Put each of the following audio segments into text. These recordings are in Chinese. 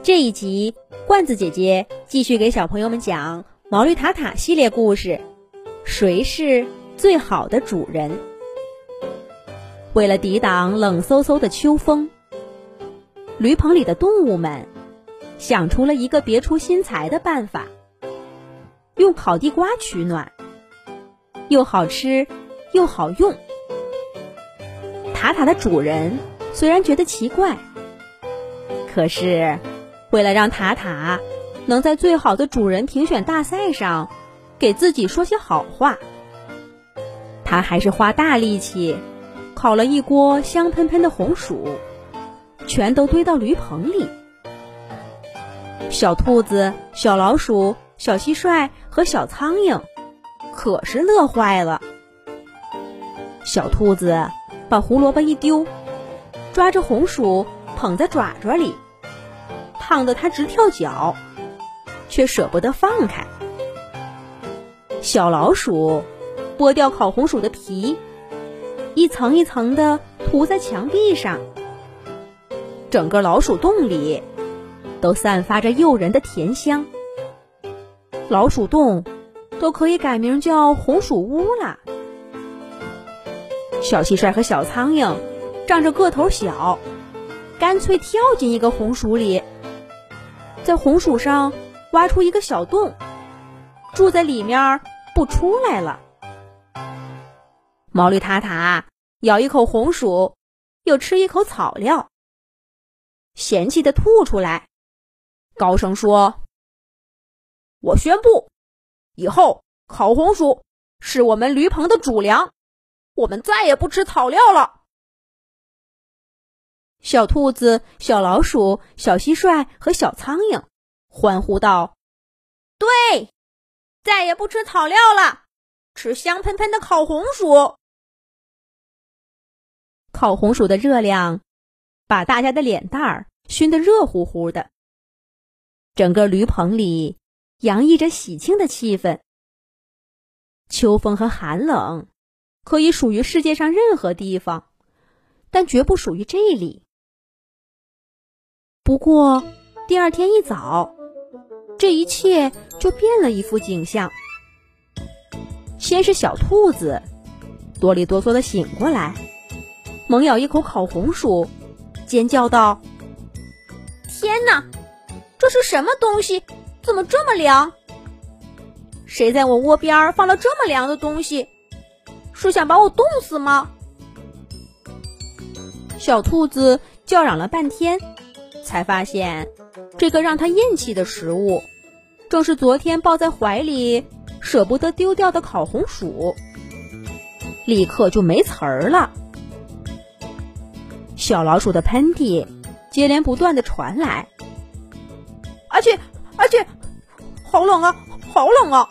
这一集，罐子姐姐继续给小朋友们讲《毛驴塔塔》系列故事。谁是最好的主人？为了抵挡冷飕飕的秋风，驴棚里的动物们想出了一个别出心裁的办法：用烤地瓜取暖，又好吃又好用。塔塔的主人虽然觉得奇怪，可是。为了让塔塔能在最好的主人评选大赛上给自己说些好话，他还是花大力气烤了一锅香喷喷的红薯，全都堆到驴棚里。小兔子、小老鼠、小蟋蟀和小苍蝇可是乐坏了。小兔子把胡萝卜一丢，抓着红薯捧在爪爪里。烫得他直跳脚，却舍不得放开。小老鼠剥掉烤红薯的皮，一层一层的涂在墙壁上。整个老鼠洞里都散发着诱人的甜香。老鼠洞都可以改名叫红薯屋了。小蟋蟀和小苍蝇仗着个头小，干脆跳进一个红薯里。在红薯上挖出一个小洞，住在里面不出来了。毛驴塔塔咬一口红薯，又吃一口草料，嫌弃的吐出来，高声说：“我宣布，以后烤红薯是我们驴棚的主粮，我们再也不吃草料了。”小兔子、小老鼠、小蟋蟀和小苍蝇欢呼道：“对，再也不吃草料了，吃香喷喷的烤红薯。”烤红薯的热量把大家的脸蛋儿熏得热乎乎的，整个驴棚里洋溢着喜庆的气氛。秋风和寒冷可以属于世界上任何地方，但绝不属于这里。不过，第二天一早，这一切就变了一副景象。先是小兔子哆里哆嗦的醒过来，猛咬一口烤红薯，尖叫道：“天哪，这是什么东西？怎么这么凉？谁在我窝边放了这么凉的东西？是想把我冻死吗？”小兔子叫嚷了半天。才发现，这个让他厌弃的食物，正是昨天抱在怀里舍不得丢掉的烤红薯。立刻就没词儿了。小老鼠的喷嚏接连不断的传来，而且而且，好冷啊，好冷啊！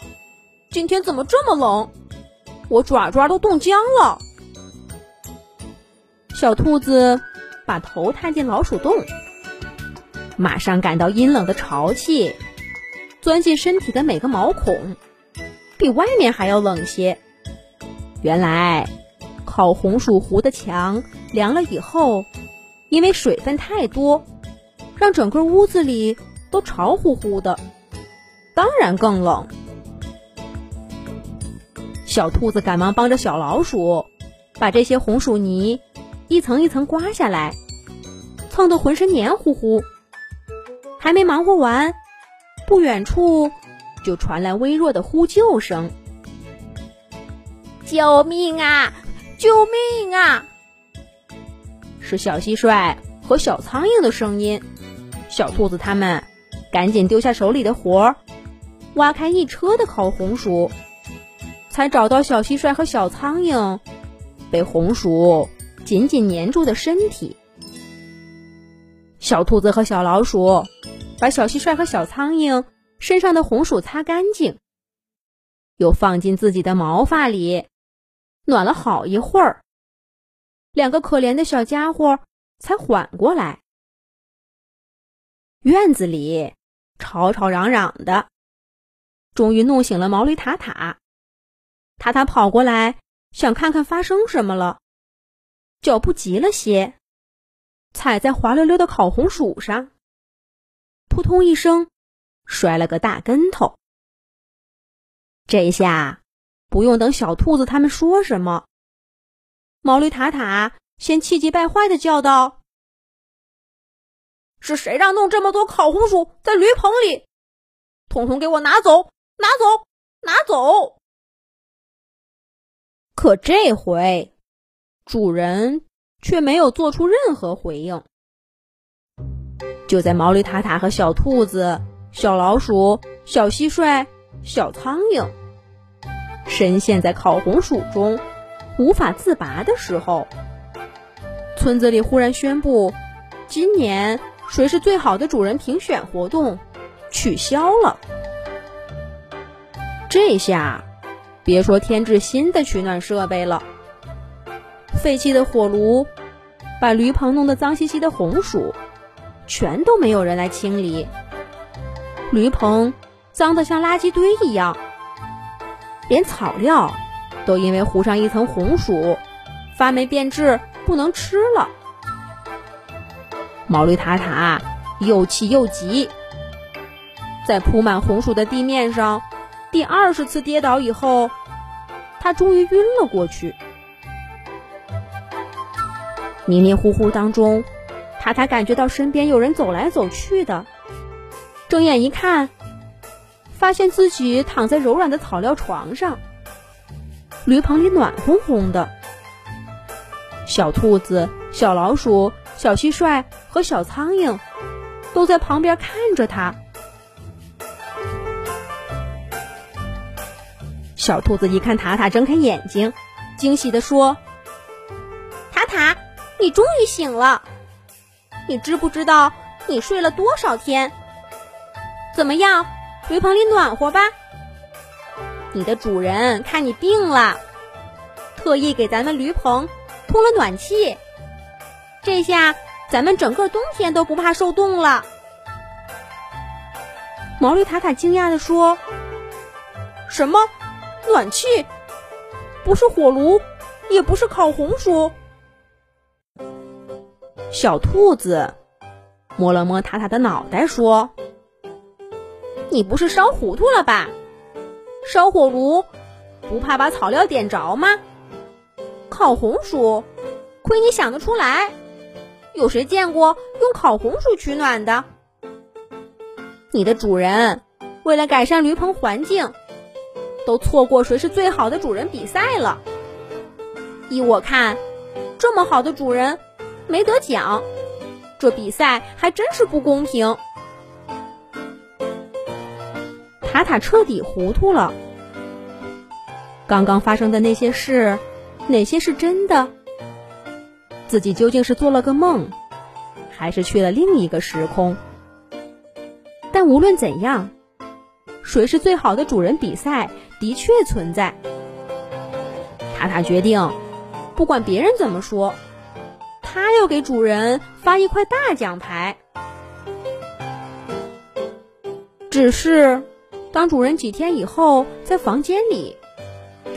今天怎么这么冷？我爪爪都冻僵了。小兔子把头探进老鼠洞。马上感到阴冷的潮气，钻进身体的每个毛孔，比外面还要冷些。原来，烤红薯糊的墙凉了以后，因为水分太多，让整个屋子里都潮乎乎的，当然更冷。小兔子赶忙帮着小老鼠，把这些红薯泥一层一层刮下来，蹭得浑身黏糊糊。还没忙活完，不远处就传来微弱的呼救声：“救命啊！救命啊！”是小蟋蟀和小苍蝇的声音。小兔子他们赶紧丢下手里的活儿，挖开一车的烤红薯，才找到小蟋蟀和小苍蝇被红薯紧紧粘住的身体。小兔子和小老鼠。把小蟋蟀和小苍蝇身上的红薯擦干净，又放进自己的毛发里，暖了好一会儿。两个可怜的小家伙才缓过来。院子里吵吵嚷嚷的，终于弄醒了毛驴塔塔。塔塔跑过来想看看发生什么了，脚步急了些，踩在滑溜溜的烤红薯上。扑通一声摔了个大跟头。这下不用等小兔子他们说什么，毛驴塔塔先气急败坏的叫道：“是谁让弄这么多烤红薯在驴棚里？统统给我拿走！拿走！拿走！”可这回，主人却没有做出任何回应。就在毛驴塔塔和小兔子、小老鼠、小蟋蟀、小苍蝇深陷在烤红薯中无法自拔的时候，村子里忽然宣布，今年谁是最好的主人评选活动取消了。这下。别说添置新的取暖设备了，废弃的火炉，把驴棚弄得脏兮兮的红薯，全都没有人来清理。驴棚脏得像垃圾堆一样，连草料都因为糊上一层红薯，发霉变质，不能吃了。毛驴塔塔又气又急，在铺满红薯的地面上。第二十次跌倒以后，他终于晕了过去。迷迷糊糊当中，他感觉到身边有人走来走去的，睁眼一看，发现自己躺在柔软的草料床上。驴棚里暖烘烘的，小兔子、小老鼠、小蟋蟀和小苍蝇都在旁边看着他。小兔子一看塔塔睁开眼睛，惊喜地说：“塔塔，你终于醒了！你知不知道你睡了多少天？怎么样，驴棚里暖和吧？你的主人看你病了，特意给咱们驴棚通了暖气，这下咱们整个冬天都不怕受冻了。”毛驴塔塔惊讶地说：“什么？”暖气，不是火炉，也不是烤红薯。小兔子摸了摸塔塔的脑袋，说：“你不是烧糊涂了吧？烧火炉不怕把草料点着吗？烤红薯，亏你想得出来！有谁见过用烤红薯取暖的？你的主人为了改善驴棚环境。”都错过谁是最好的主人比赛了。依我看，这么好的主人没得奖，这比赛还真是不公平。塔塔彻底糊涂了。刚刚发生的那些事，哪些是真的？自己究竟是做了个梦，还是去了另一个时空？但无论怎样。谁是最好的主人？比赛的确存在。塔塔决定，不管别人怎么说，他要给主人发一块大奖牌。只是，当主人几天以后在房间里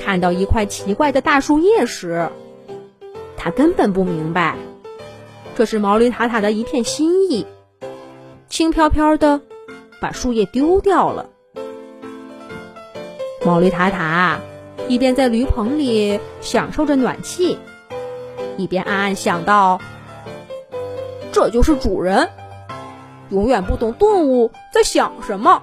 看到一块奇怪的大树叶时，他根本不明白，这是毛驴塔塔的一片心意，轻飘飘的把树叶丢掉了。毛驴塔塔一边在驴棚里享受着暖气，一边暗暗想到：“这就是主人，永远不懂动物在想什么。”